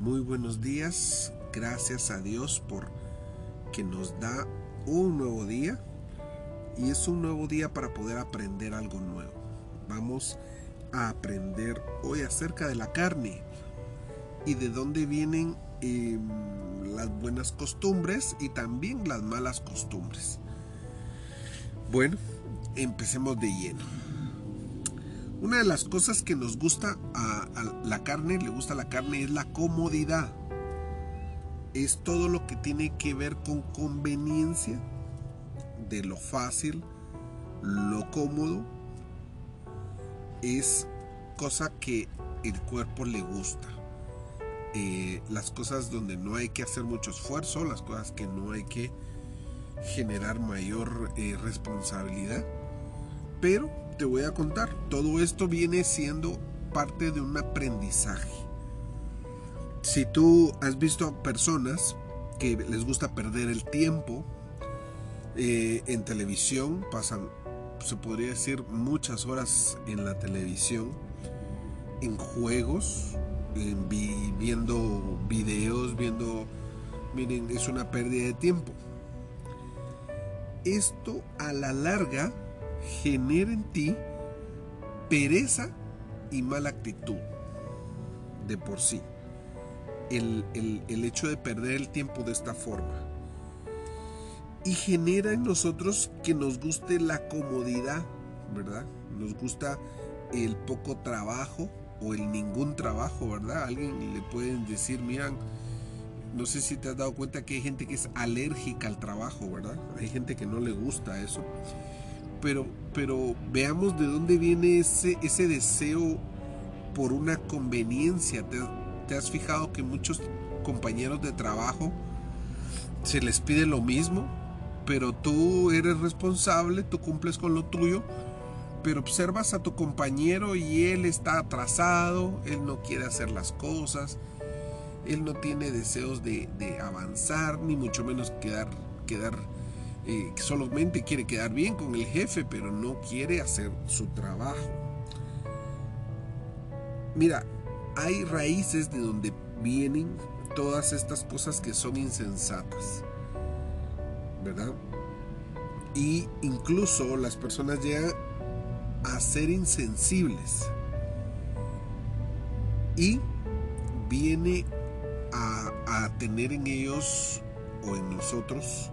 Muy buenos días, gracias a Dios por que nos da un nuevo día y es un nuevo día para poder aprender algo nuevo. Vamos a aprender hoy acerca de la carne y de dónde vienen em, las buenas costumbres y también las malas costumbres. Bueno, empecemos de lleno. Una de las cosas que nos gusta a, la carne, le gusta a la carne, es la comodidad. Es todo lo que tiene que ver con conveniencia, de lo fácil, lo cómodo. Es cosa que el cuerpo le gusta. Eh, las cosas donde no hay que hacer mucho esfuerzo, las cosas que no hay que generar mayor eh, responsabilidad. Pero te voy a contar. Todo esto viene siendo parte de un aprendizaje. Si tú has visto personas que les gusta perder el tiempo eh, en televisión, pasan, se podría decir, muchas horas en la televisión, en juegos, viendo videos, viendo, miren, es una pérdida de tiempo. Esto a la larga genera en ti pereza y mala actitud de por sí. El, hecho de perder el tiempo de esta forma. Y genera en nosotros que nos guste la comodidad, ¿verdad? Nos gusta el poco trabajo o el ningún trabajo, ¿verdad? Alguien le pueden decir, miran, no sé si te has dado cuenta que hay gente que es alérgica al trabajo, ¿verdad? Hay gente que no le gusta eso pero, pero veamos de dónde viene ese, ese deseo por una conveniencia. ¿Te, has fijado que muchos compañeros de trabajo se les pide lo mismo? Pero tú eres responsable, tú cumples con lo tuyo, pero observas a tu compañero y él está atrasado, él no quiere hacer las cosas, él no tiene deseos de, de avanzar, ni mucho menos quedar, quedar eh, solamente quiere quedar bien con el jefe, pero no quiere hacer su trabajo. Mira, hay raíces de donde vienen todas estas cosas que son insensatas, ¿verdad? Y incluso las personas llegan a ser insensibles. Y viene a, a tener en ellos o en nosotros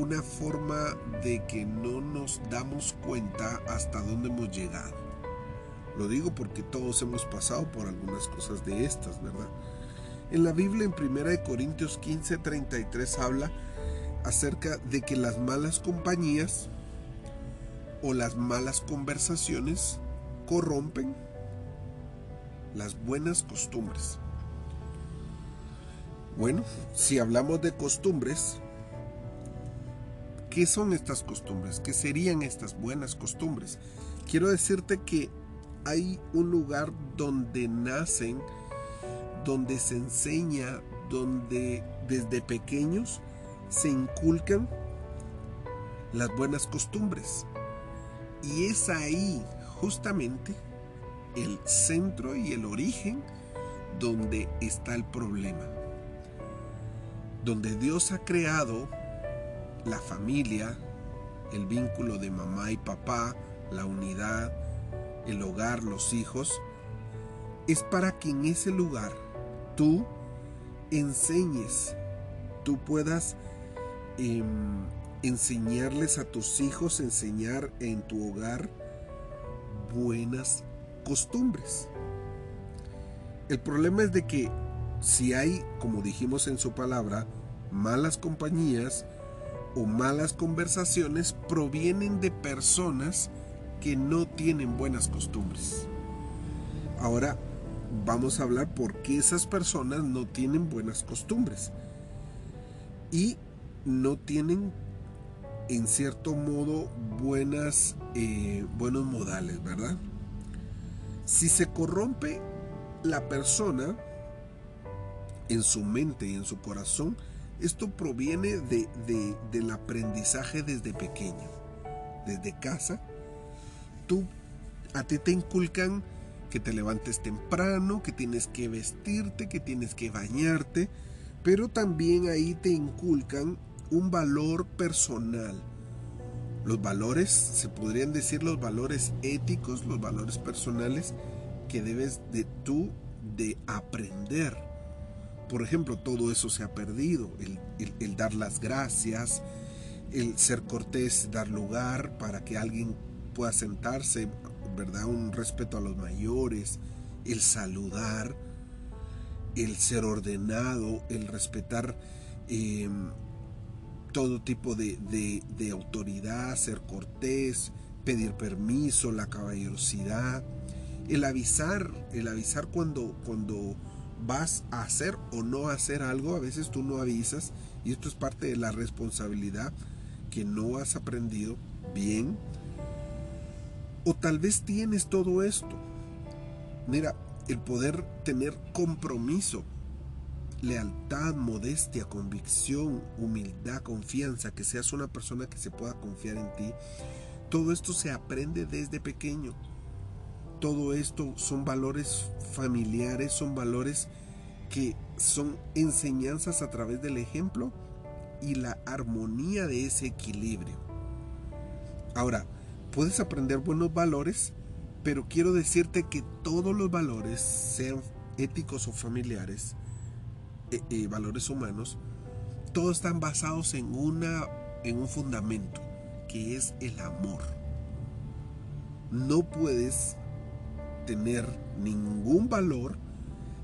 una forma de que no nos damos cuenta hasta dónde hemos llegado. Lo digo porque todos hemos pasado por algunas cosas de estas, ¿verdad? En la Biblia en 1 Corintios 15, 33 habla acerca de que las malas compañías o las malas conversaciones corrompen las buenas costumbres. Bueno, si hablamos de costumbres, ¿Qué son estas costumbres? ¿Qué serían estas buenas costumbres? Quiero decirte que hay un lugar donde nacen, donde se enseña, donde desde pequeños se inculcan las buenas costumbres. Y es ahí justamente el centro y el origen donde está el problema. Donde Dios ha creado la familia, el vínculo de mamá y papá, la unidad, el hogar, los hijos, es para que en ese lugar tú enseñes, tú puedas em, enseñarles a tus hijos, enseñar en tu hogar buenas costumbres. El problema es de que si hay, como dijimos en su palabra, malas compañías, o malas conversaciones provienen de personas que no tienen buenas costumbres. Ahora vamos a hablar por qué esas personas no tienen buenas costumbres y no tienen en cierto modo buenas, eh, buenos modales, ¿verdad? Si se corrompe la persona en su mente y en su corazón, esto proviene de, del aprendizaje desde pequeño, desde casa. Tú, a ti te inculcan que te levantes temprano, que tienes que vestirte, que tienes que bañarte, pero también ahí te inculcan un valor personal. Los valores, se podrían decir los valores éticos, los valores personales que debes de tú de aprender. Por ejemplo, todo eso se ha perdido, el, dar las gracias, el ser cortés, dar lugar para que alguien pueda sentarse, ¿verdad? Un respeto a los mayores, el saludar, el ser ordenado, el respetar em, todo tipo de, de, autoridad, ser cortés, pedir permiso, la caballerosidad, el avisar, el avisar cuando, cuando vas a hacer o no hacer algo, a veces tú no avisas y esto es parte de la responsabilidad que no has aprendido bien o tal vez tienes todo esto. Mira, el poder tener compromiso, lealtad, modestia, convicción, humildad, confianza, que seas una persona que se pueda confiar en ti. Todo esto se aprende desde pequeño. Todo esto son valores familiares, son valores que son enseñanzas a través del ejemplo y la armonía de ese equilibrio. Ahora, puedes aprender buenos valores, pero quiero decirte que todos los valores, sean éticos o familiares, eh, eh, valores humanos, todos están basados en, una, en un fundamento, que es el amor. No puedes tener ningún valor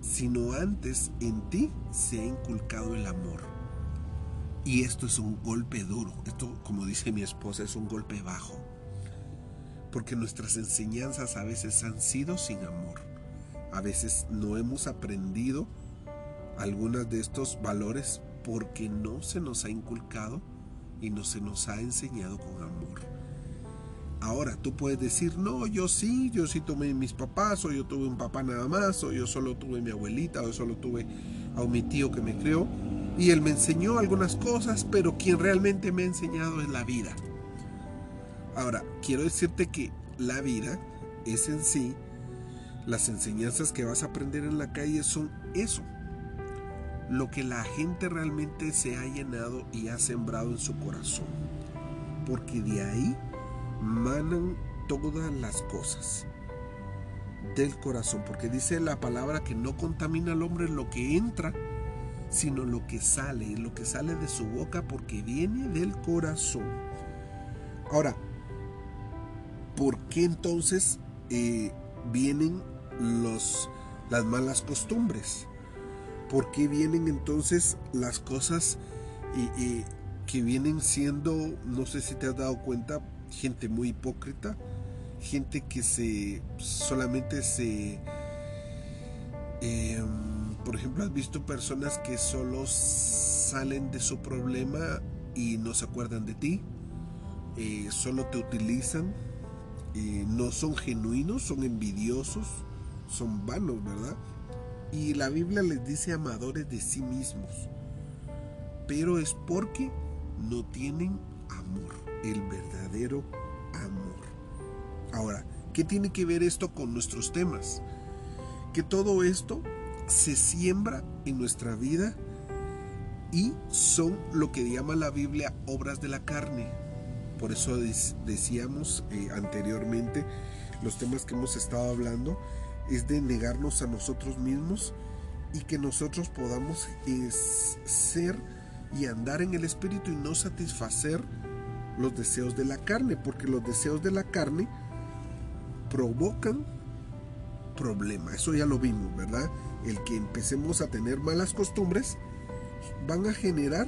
sino antes en ti se ha inculcado el amor. Y esto es un golpe duro. Esto, como dice mi esposa, es un golpe bajo porque nuestras enseñanzas a veces han sido sin amor. A veces no hemos aprendido algunos de estos valores porque no se nos ha inculcado y no se nos ha enseñado con amor. Ahora tú puedes decir, no, yo sí, yo sí tuve mis papás, o yo tuve un papá nada más, o yo solo tuve mi abuelita, o yo solo tuve a mi tío que me crió, y él me enseñó algunas cosas, pero quien realmente me ha enseñado es la vida. Ahora, quiero decirte que la vida es en sí, las enseñanzas que vas a aprender en la calle son eso, lo que la gente realmente se ha llenado y ha sembrado en su corazón. Porque de ahí manan todas las cosas del corazón. Porque dice la palabra que no contamina al hombre lo que entra, sino lo que sale, lo que sale de su boca porque viene del corazón. Ahora, ¿por qué entonces eh, vienen los, las malas costumbres? ¿Por qué vienen entonces las cosas que vienen siendo, no sé si te has dado cuenta, gente muy hipócrita, gente que se solamente se... Em, por ejemplo, has visto personas que solo salen de su problema y no se acuerdan de ti, eh, solo te utilizan, no son genuinos, son envidiosos, son vanos, ¿verdad? Y la Biblia les dice amadores de sí mismos. Pero es porque no tienen amor, el verdadero amor. Ahora, ¿qué tiene que ver esto con nuestros temas? Que todo esto se siembra en nuestra vida y son lo que llama la Biblia obras de la carne. Por eso decíamos eh, anteriormente, los temas que hemos estado hablando, es de negarnos a nosotros mismos y que nosotros podamos ser y andar en el Espíritu y no satisfacer los deseos de la carne, porque los deseos de la carne provocan problemas. Eso ya lo vimos, ¿verdad? El que empecemos a tener malas costumbres van a generar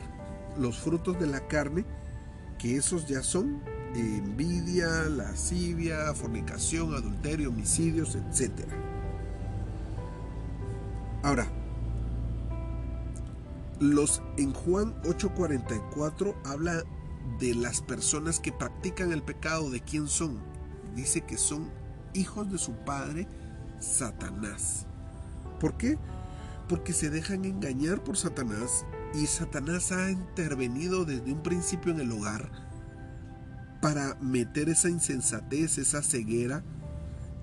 los frutos de la carne que esos ya son envidia, lascivia, fornicación, adulterio, homicidios, etc. Ahora, los en Juan 8:44 habla de las personas que practican el pecado, de quién son. Dice que son hijos de su padre Satanás. ¿Por qué? Porque se dejan engañar por Satanás y Satanás ha intervenido desde un principio en el hogar para meter esa insensatez, esa ceguera,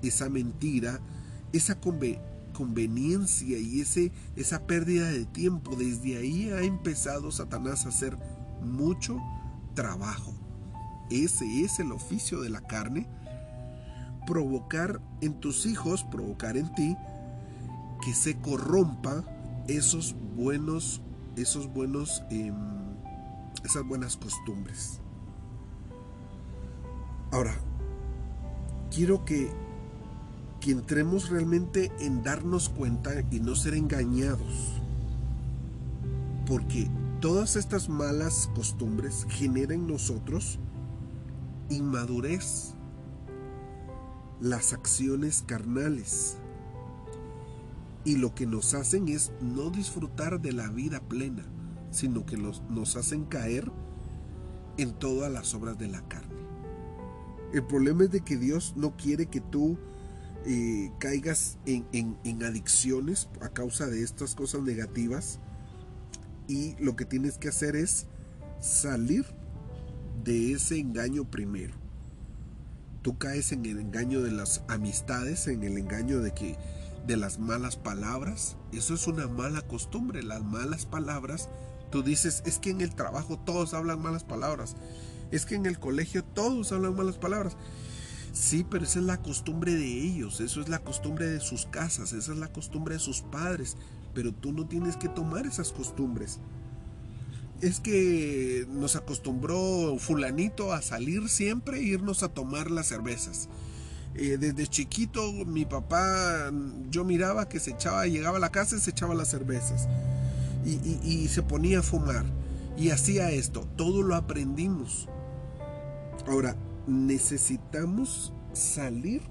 esa mentira, esa conveniencia y ese, esa pérdida de tiempo, desde ahí ha empezado Satanás a hacer mucho trabajo. Ese es el oficio de la carne. Provocar en tus hijos, provocar en ti, que se corrompa esos buenos, esos buenos, em, esas buenas costumbres. Ahora, quiero que, que entremos realmente en darnos cuenta y no ser engañados. Porque todas estas malas costumbres generan en nosotros inmadurez, las acciones carnales. Y lo que nos hacen es no disfrutar de la vida plena, sino que nos hacen caer en todas las obras de la carne. El problema es de que Dios no quiere que tú eh, caigas en, en adicciones a causa de estas cosas negativas. Y lo que tienes que hacer es salir de ese engaño primero. Tú caes en el engaño de las amistades, en el engaño de que de las malas palabras. Eso es una mala costumbre, las malas palabras. Tú dices, es que en el trabajo todos hablan malas palabras. Es que en el colegio todos hablan malas palabras. Sí, pero esa es la costumbre de ellos, eso es la costumbre de sus casas, esa es la costumbre de sus padres. Pero tú no tienes que tomar esas costumbres es que nos acostumbró fulanito a salir siempre e irnos a tomar las cervezas. Eh, desde chiquito mi papá, yo miraba que se echaba, llegaba a la casa y se echaba las cervezas. Y, se ponía a fumar. Y hacía esto. Todo lo aprendimos. Ahora, necesitamos salir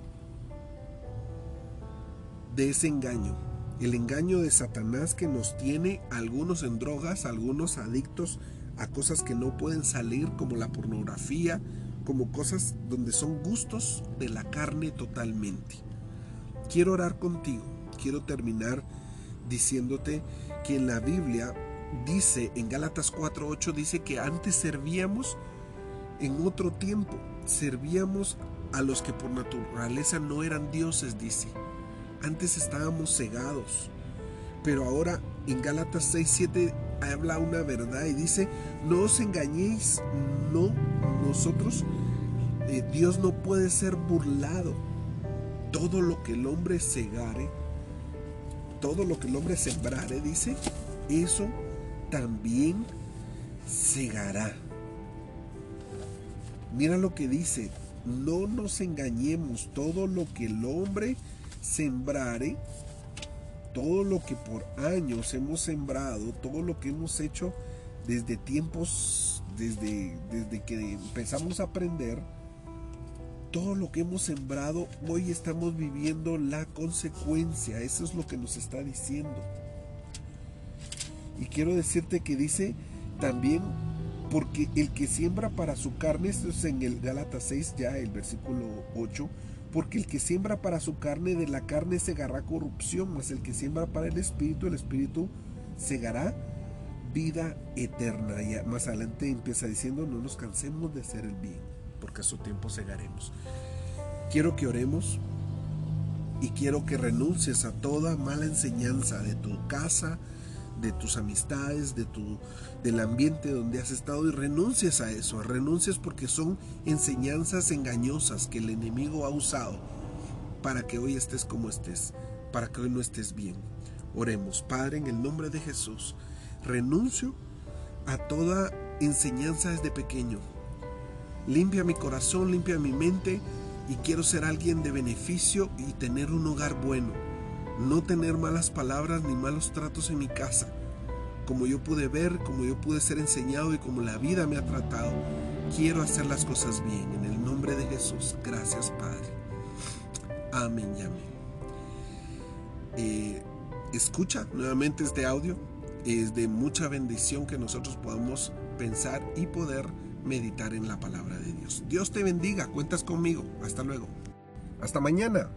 de ese engaño el engaño de Satanás que nos tiene algunos en drogas, algunos adictos a cosas que no pueden salir como la pornografía, como cosas donde son gustos de la carne totalmente. Quiero orar contigo, quiero terminar diciéndote que en la Biblia dice, en Gálatas 4.8 dice que antes servíamos en otro tiempo, servíamos a los que por naturaleza no eran dioses, dice antes estábamos cegados, pero ahora en Gálatas 6, 7 habla una verdad y dice, no os engañéis, no, nosotros, eh, Dios no puede ser burlado. Todo lo que el hombre segare, todo lo que el hombre sembrare, dice, eso también segará. Mira lo que dice, no nos engañemos, todo lo que el hombre sembrare todo lo que por años hemos sembrado, todo lo que hemos hecho desde tiempos, desde, desde que empezamos a aprender, todo lo que hemos sembrado, hoy estamos viviendo la consecuencia. Eso es lo que nos está diciendo. Y quiero decirte que dice también, porque el que siembra para su carne, esto es en el Gálatas 6, ya el versículo 8, porque el que siembra para su carne, de la carne segará corrupción, mas el que siembra para el espíritu, el espíritu segará vida eterna. Y más adelante empieza diciendo, no nos cansemos de hacer el bien, porque a su tiempo segaremos. Quiero que oremos y quiero que renuncies a toda mala enseñanza de tu casa, de tus amistades, de tu, del ambiente donde has estado y renuncies a eso, renuncies porque son enseñanzas engañosas que el enemigo ha usado para que hoy estés como estés, para que hoy no estés bien. Oremos, Padre, en el nombre de Jesús, renuncio a toda enseñanza desde pequeño. Limpia mi corazón, limpia mi mente y quiero ser alguien de beneficio y tener un hogar bueno no tener malas palabras ni malos tratos en mi casa. Como yo pude ver, como yo pude ser enseñado y como la vida me ha tratado, quiero hacer las cosas bien. En el nombre de Jesús, gracias Padre. Amén y amén. Eh, escucha nuevamente este audio. Es de mucha bendición que nosotros podamos pensar y poder meditar en la palabra de Dios. Dios te bendiga, cuentas conmigo. Hasta luego. Hasta mañana.